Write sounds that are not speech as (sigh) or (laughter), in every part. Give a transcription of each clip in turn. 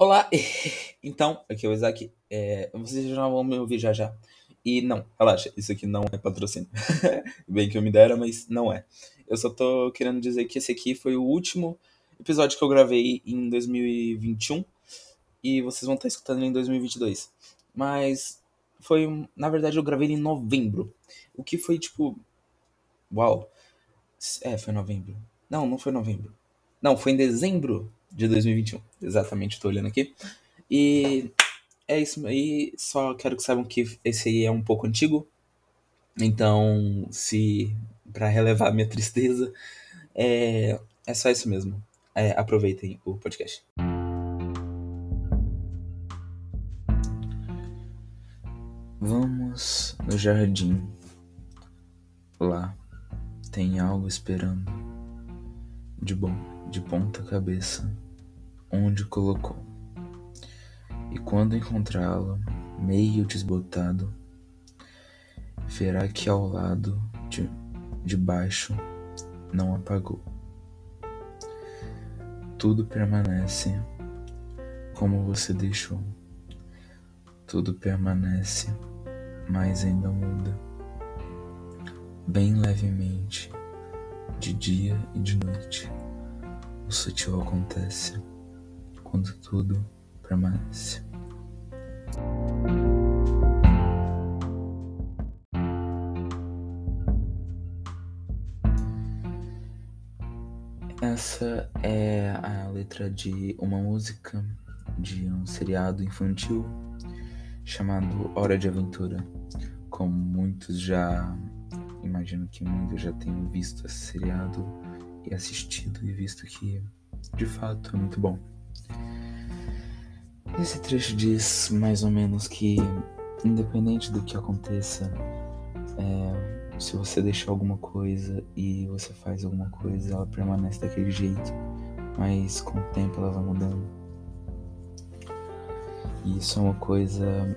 Olá! (laughs) Então, aqui é o Isaac. É, vocês já vão me ouvir já já. E não, relaxa, isso aqui não é patrocínio. (laughs) Bem que eu me dera, mas não é. Eu só tô querendo dizer que esse aqui foi o último episódio que eu gravei em 2021 e vocês vão estar escutando em 2022. Mas foi, na verdade, eu gravei em novembro. O que foi tipo. Uau! É, foi novembro. Não, não foi novembro. Não, foi em dezembro de 2021. Exatamente, estou olhando aqui. E é isso aí. Só quero que saibam que esse aí é um pouco antigo. Então, se. para relevar minha tristeza, é, é só isso mesmo. É, aproveitem o podcast. Vamos no jardim. Lá tem algo esperando. De bom, de ponta cabeça, onde colocou. E quando encontrá-lo, meio desbotado, verá que ao lado de, de baixo não apagou. Tudo permanece como você deixou. Tudo permanece, mas ainda muda. Bem levemente, de dia e de noite. O sutil acontece quando tudo permanece. Essa é a letra de uma música de um seriado infantil chamado Hora de Aventura. Como muitos já, imagino que muitos já tenham visto esse seriado e assistido e visto que de fato é muito bom. Esse trecho diz mais ou menos que, independente do que aconteça, é, se você deixar alguma coisa e você faz alguma coisa, ela permanece daquele jeito, mas com o tempo ela vai mudando. E isso é uma coisa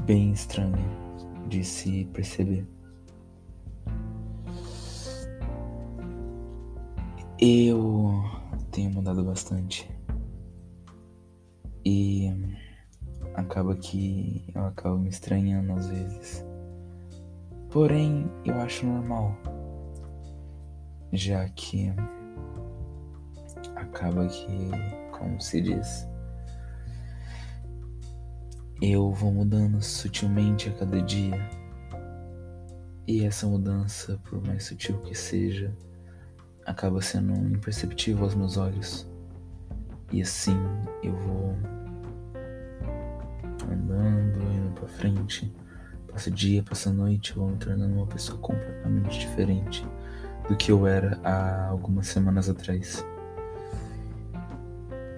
bem estranha de se perceber. Eu tenho mudado bastante. E acaba que eu acabo me estranhando às vezes. Porém, eu acho normal. Já que acaba que, como se diz, eu vou mudando sutilmente a cada dia. E essa mudança, por mais sutil que seja, acaba sendo imperceptível aos meus olhos. E assim eu vou andando, indo pra frente. Passa dia, passa noite, eu vou me tornando uma pessoa completamente diferente do que eu era há algumas semanas atrás.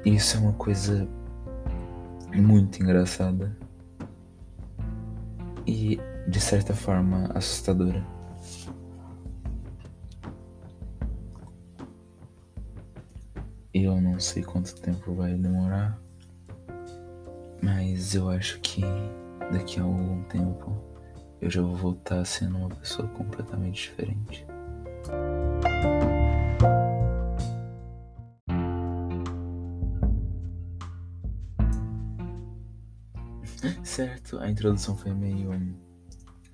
Isso é uma coisa muito engraçada e de certa forma assustadora. Eu não sei quanto tempo vai demorar, mas eu acho que daqui a algum tempo eu já vou voltar sendo uma pessoa completamente diferente. (laughs) certo, a introdução foi meio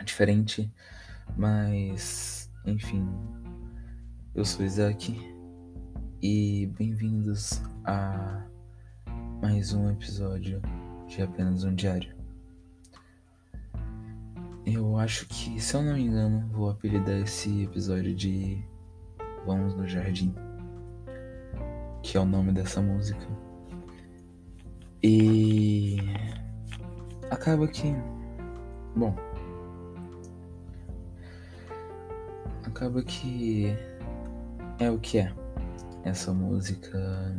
diferente, mas enfim, eu sou Isaac e bem-vindos a mais um episódio de apenas um diário. Eu acho que, se eu não me engano, vou apelidar esse episódio de Vamos no Jardim, que é o nome dessa música. E acaba que, bom, acaba que é o que é essa música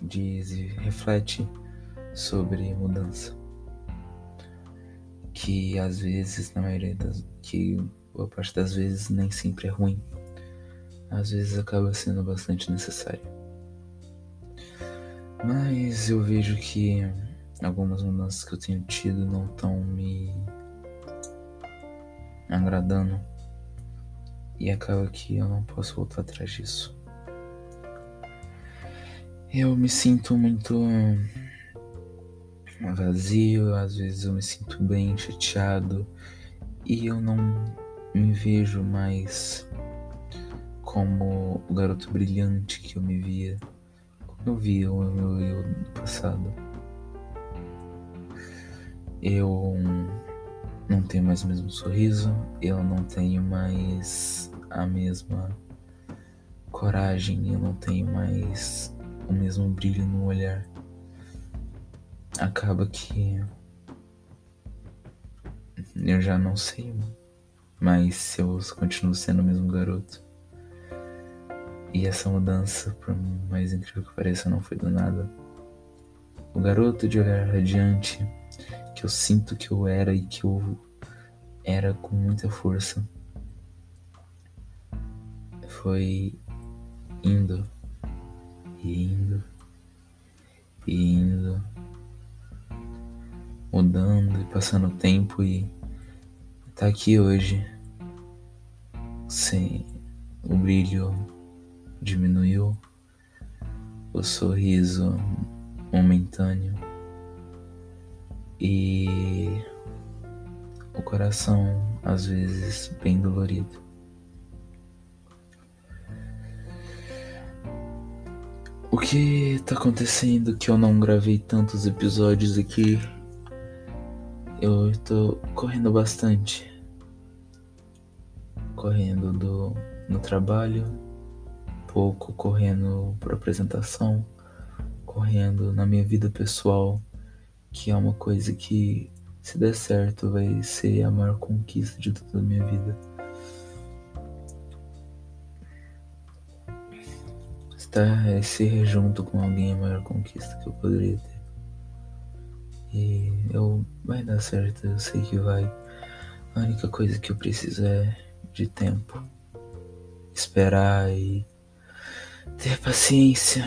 diz e reflete sobre mudança. Que às vezes, na maioria das. que boa parte das vezes nem sempre é ruim. Às vezes acaba sendo bastante necessário. Mas eu vejo que algumas mudanças que eu tenho tido não estão me agradando. E acaba que eu não posso voltar atrás disso. Eu me sinto muito vazio, às vezes eu me sinto bem chateado e eu não me vejo mais como o garoto brilhante que eu me via, como eu via o meu eu no passado. Eu não tenho mais o mesmo sorriso, eu não tenho mais a mesma coragem, eu não tenho mais o mesmo brilho no olhar. Acaba que eu já não sei mais se eu continuo sendo o mesmo garoto. E essa mudança, por mais incrível que pareça, não foi do nada. O garoto de olhar radiante, que eu sinto que eu era e que eu era com muita força, foi indo indo e indo, mudando e passando o tempo e tá aqui hoje sem o brilho diminuiu o sorriso momentâneo e o coração às vezes bem dolorido. Que tá acontecendo que eu não gravei tantos episódios aqui? Eu tô correndo bastante. Correndo do no trabalho, pouco correndo para apresentação, correndo na minha vida pessoal, que é uma coisa que, se der certo, vai ser a maior conquista de toda a minha vida. É, ser junto com alguém é a maior conquista que eu poderia ter. E eu vai dar certo, eu sei que vai. A única coisa que eu preciso é de tempo. Esperar e ter paciência.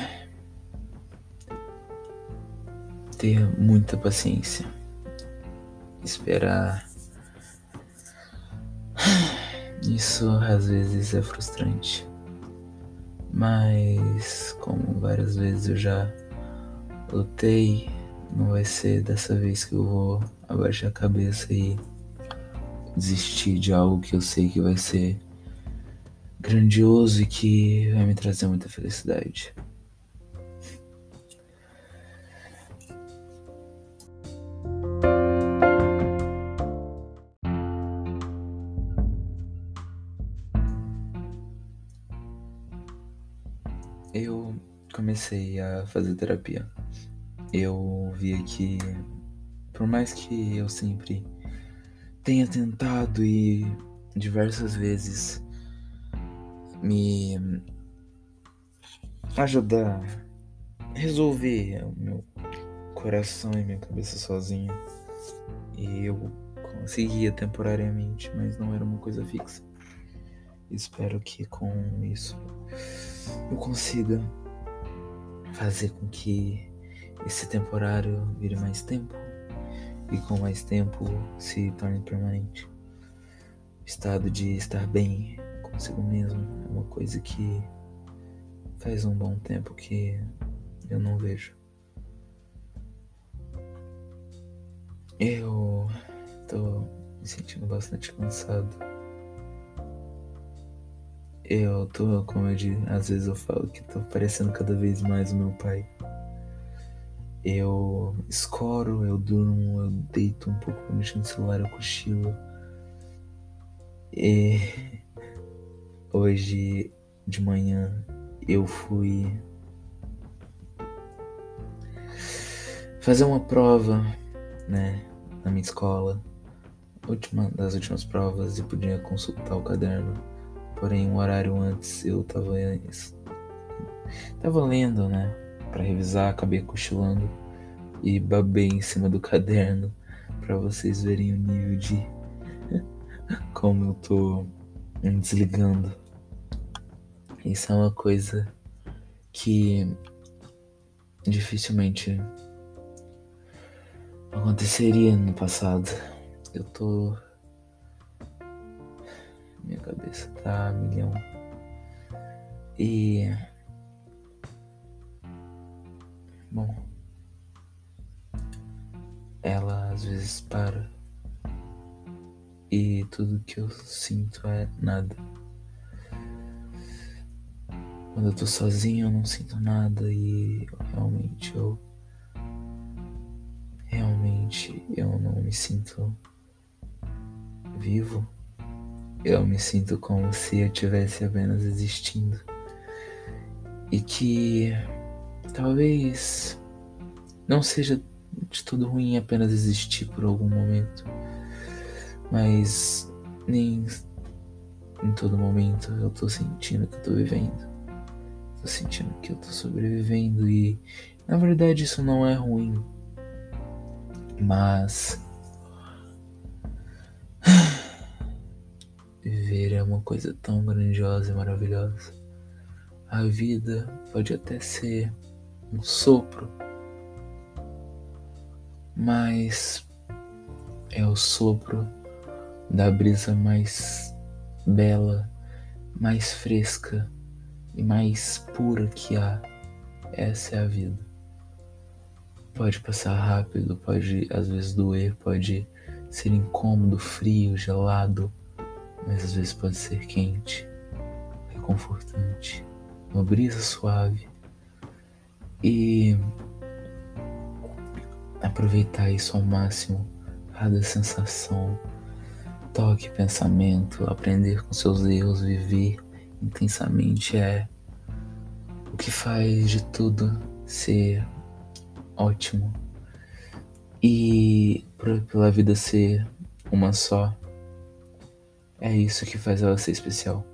Ter muita paciência. Esperar. (sighs) Isso às vezes é frustrante. Mas, como várias vezes eu já lutei, não vai ser dessa vez que eu vou abaixar a cabeça e desistir de algo que eu sei que vai ser grandioso e que vai me trazer muita felicidade. Fazer terapia. Eu vi que, por mais que eu sempre tenha tentado e diversas vezes me ajudar a resolver o meu coração e minha cabeça sozinho. E eu conseguia temporariamente, mas não era uma coisa fixa. Espero que com isso eu consiga fazer com que esse temporário vire mais tempo e com mais tempo se torne permanente. O estado de estar bem consigo mesmo é uma coisa que faz um bom tempo que eu não vejo. Eu tô me sentindo bastante cansado. Eu tô, como eu digo, às vezes eu falo que tô parecendo cada vez mais o meu pai. Eu escoro, eu durmo, eu deito um pouco mexendo no celular, eu cochilo. E Hoje de manhã eu fui fazer uma prova, né, na minha escola, última das últimas provas e podia consultar o caderno. Porém, um horário antes eu tava tava lendo, né, para revisar, acabei cochilando e babei em cima do (laughs) caderno para vocês verem o nível de (laughs) como eu tô me desligando. Isso é uma coisa que dificilmente aconteceria no passado. Eu tô. Cabeça tá milhão. E. Bom. às vezes para e tudo que eu sinto é nada. Quando eu tô sozinho eu não sinto nada e realmente eu realmente eu não me sinto vivo. Eu me sinto como se eu tivesse apenas existindo. E que talvez não seja de todo ruim apenas existir por algum momento, mas nem em todo momento eu tô sentindo que eu tô vivendo. Tô sentindo que eu tô sobrevivendo e na verdade isso não é ruim. Mas viver é uma coisa tão grandiosa e maravilhosa. A vida pode até ser um sopro, mas é o sopro da brisa mais bela, mais fresca e mais pura que há. Essa é a vida. Pode passar rápido, pode às vezes doer, pode ser incômodo, frio, gelado, mas às vezes pode ser quente, reconfortante, uma brisa suave. E aproveitar isso ao máximo, cada sensação, toque, pensamento, aprender com seus erros, viver intensamente é o que faz de tudo ser ótimo. E pela vida ser uma só, é isso que faz ela ser especial.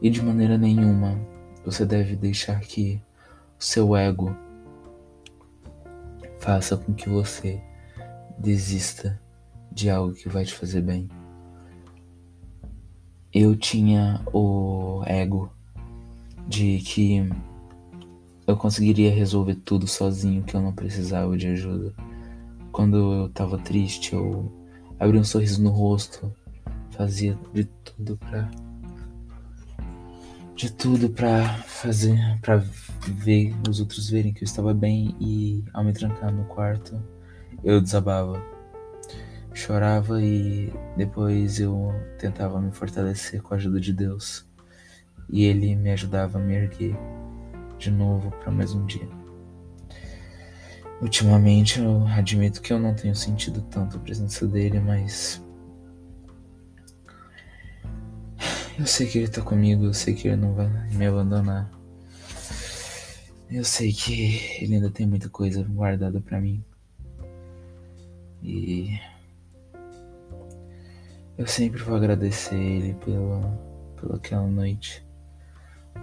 E de maneira nenhuma você deve deixar que o seu ego faça com que você desista de algo que vai te fazer bem. Eu tinha o ego de que eu conseguiria resolver tudo sozinho, que eu não precisava de ajuda. Quando eu tava triste, eu abria um sorriso no rosto, fazia de tudo pra de tudo para fazer, para ver os outros verem que eu estava bem e ao me trancar no quarto, eu desabava. Chorava e depois eu tentava me fortalecer com a ajuda de Deus. E ele me ajudava a me erguer de novo para mais um dia. Ultimamente eu admito que eu não tenho sentido tanto a presença dele, mas Eu sei que ele tá comigo, eu sei que ele não vai me abandonar. Eu sei que ele ainda tem muita coisa guardada para mim. E eu sempre vou agradecer ele pela, pela aquela noite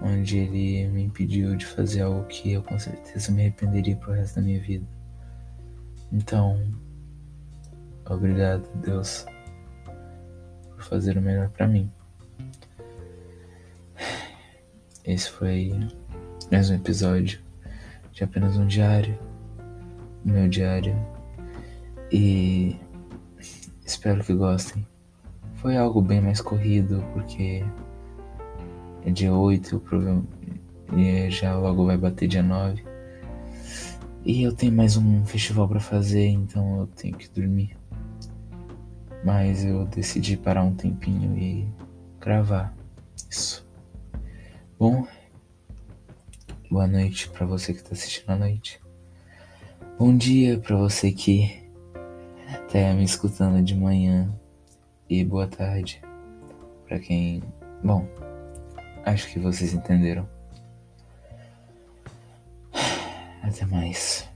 onde ele me impediu de fazer algo que eu com certeza me arrependeria pro resto da minha vida. Então, obrigado, Deus, por fazer o melhor para mim. Esse foi mais um episódio de apenas um diário, meu diário, e espero que gostem. Foi algo bem mais corrido, porque é dia 8, provavelmente já logo vai bater dia 9. E eu tenho mais um festival para fazer, então eu tenho que dormir. Mas eu decidi parar um tempinho e gravar isso. Bom, boa noite para você que está assistindo à noite. Bom dia para você que está me escutando de manhã e boa tarde para quem, bom, acho que vocês entenderam. (sighs) Até mais.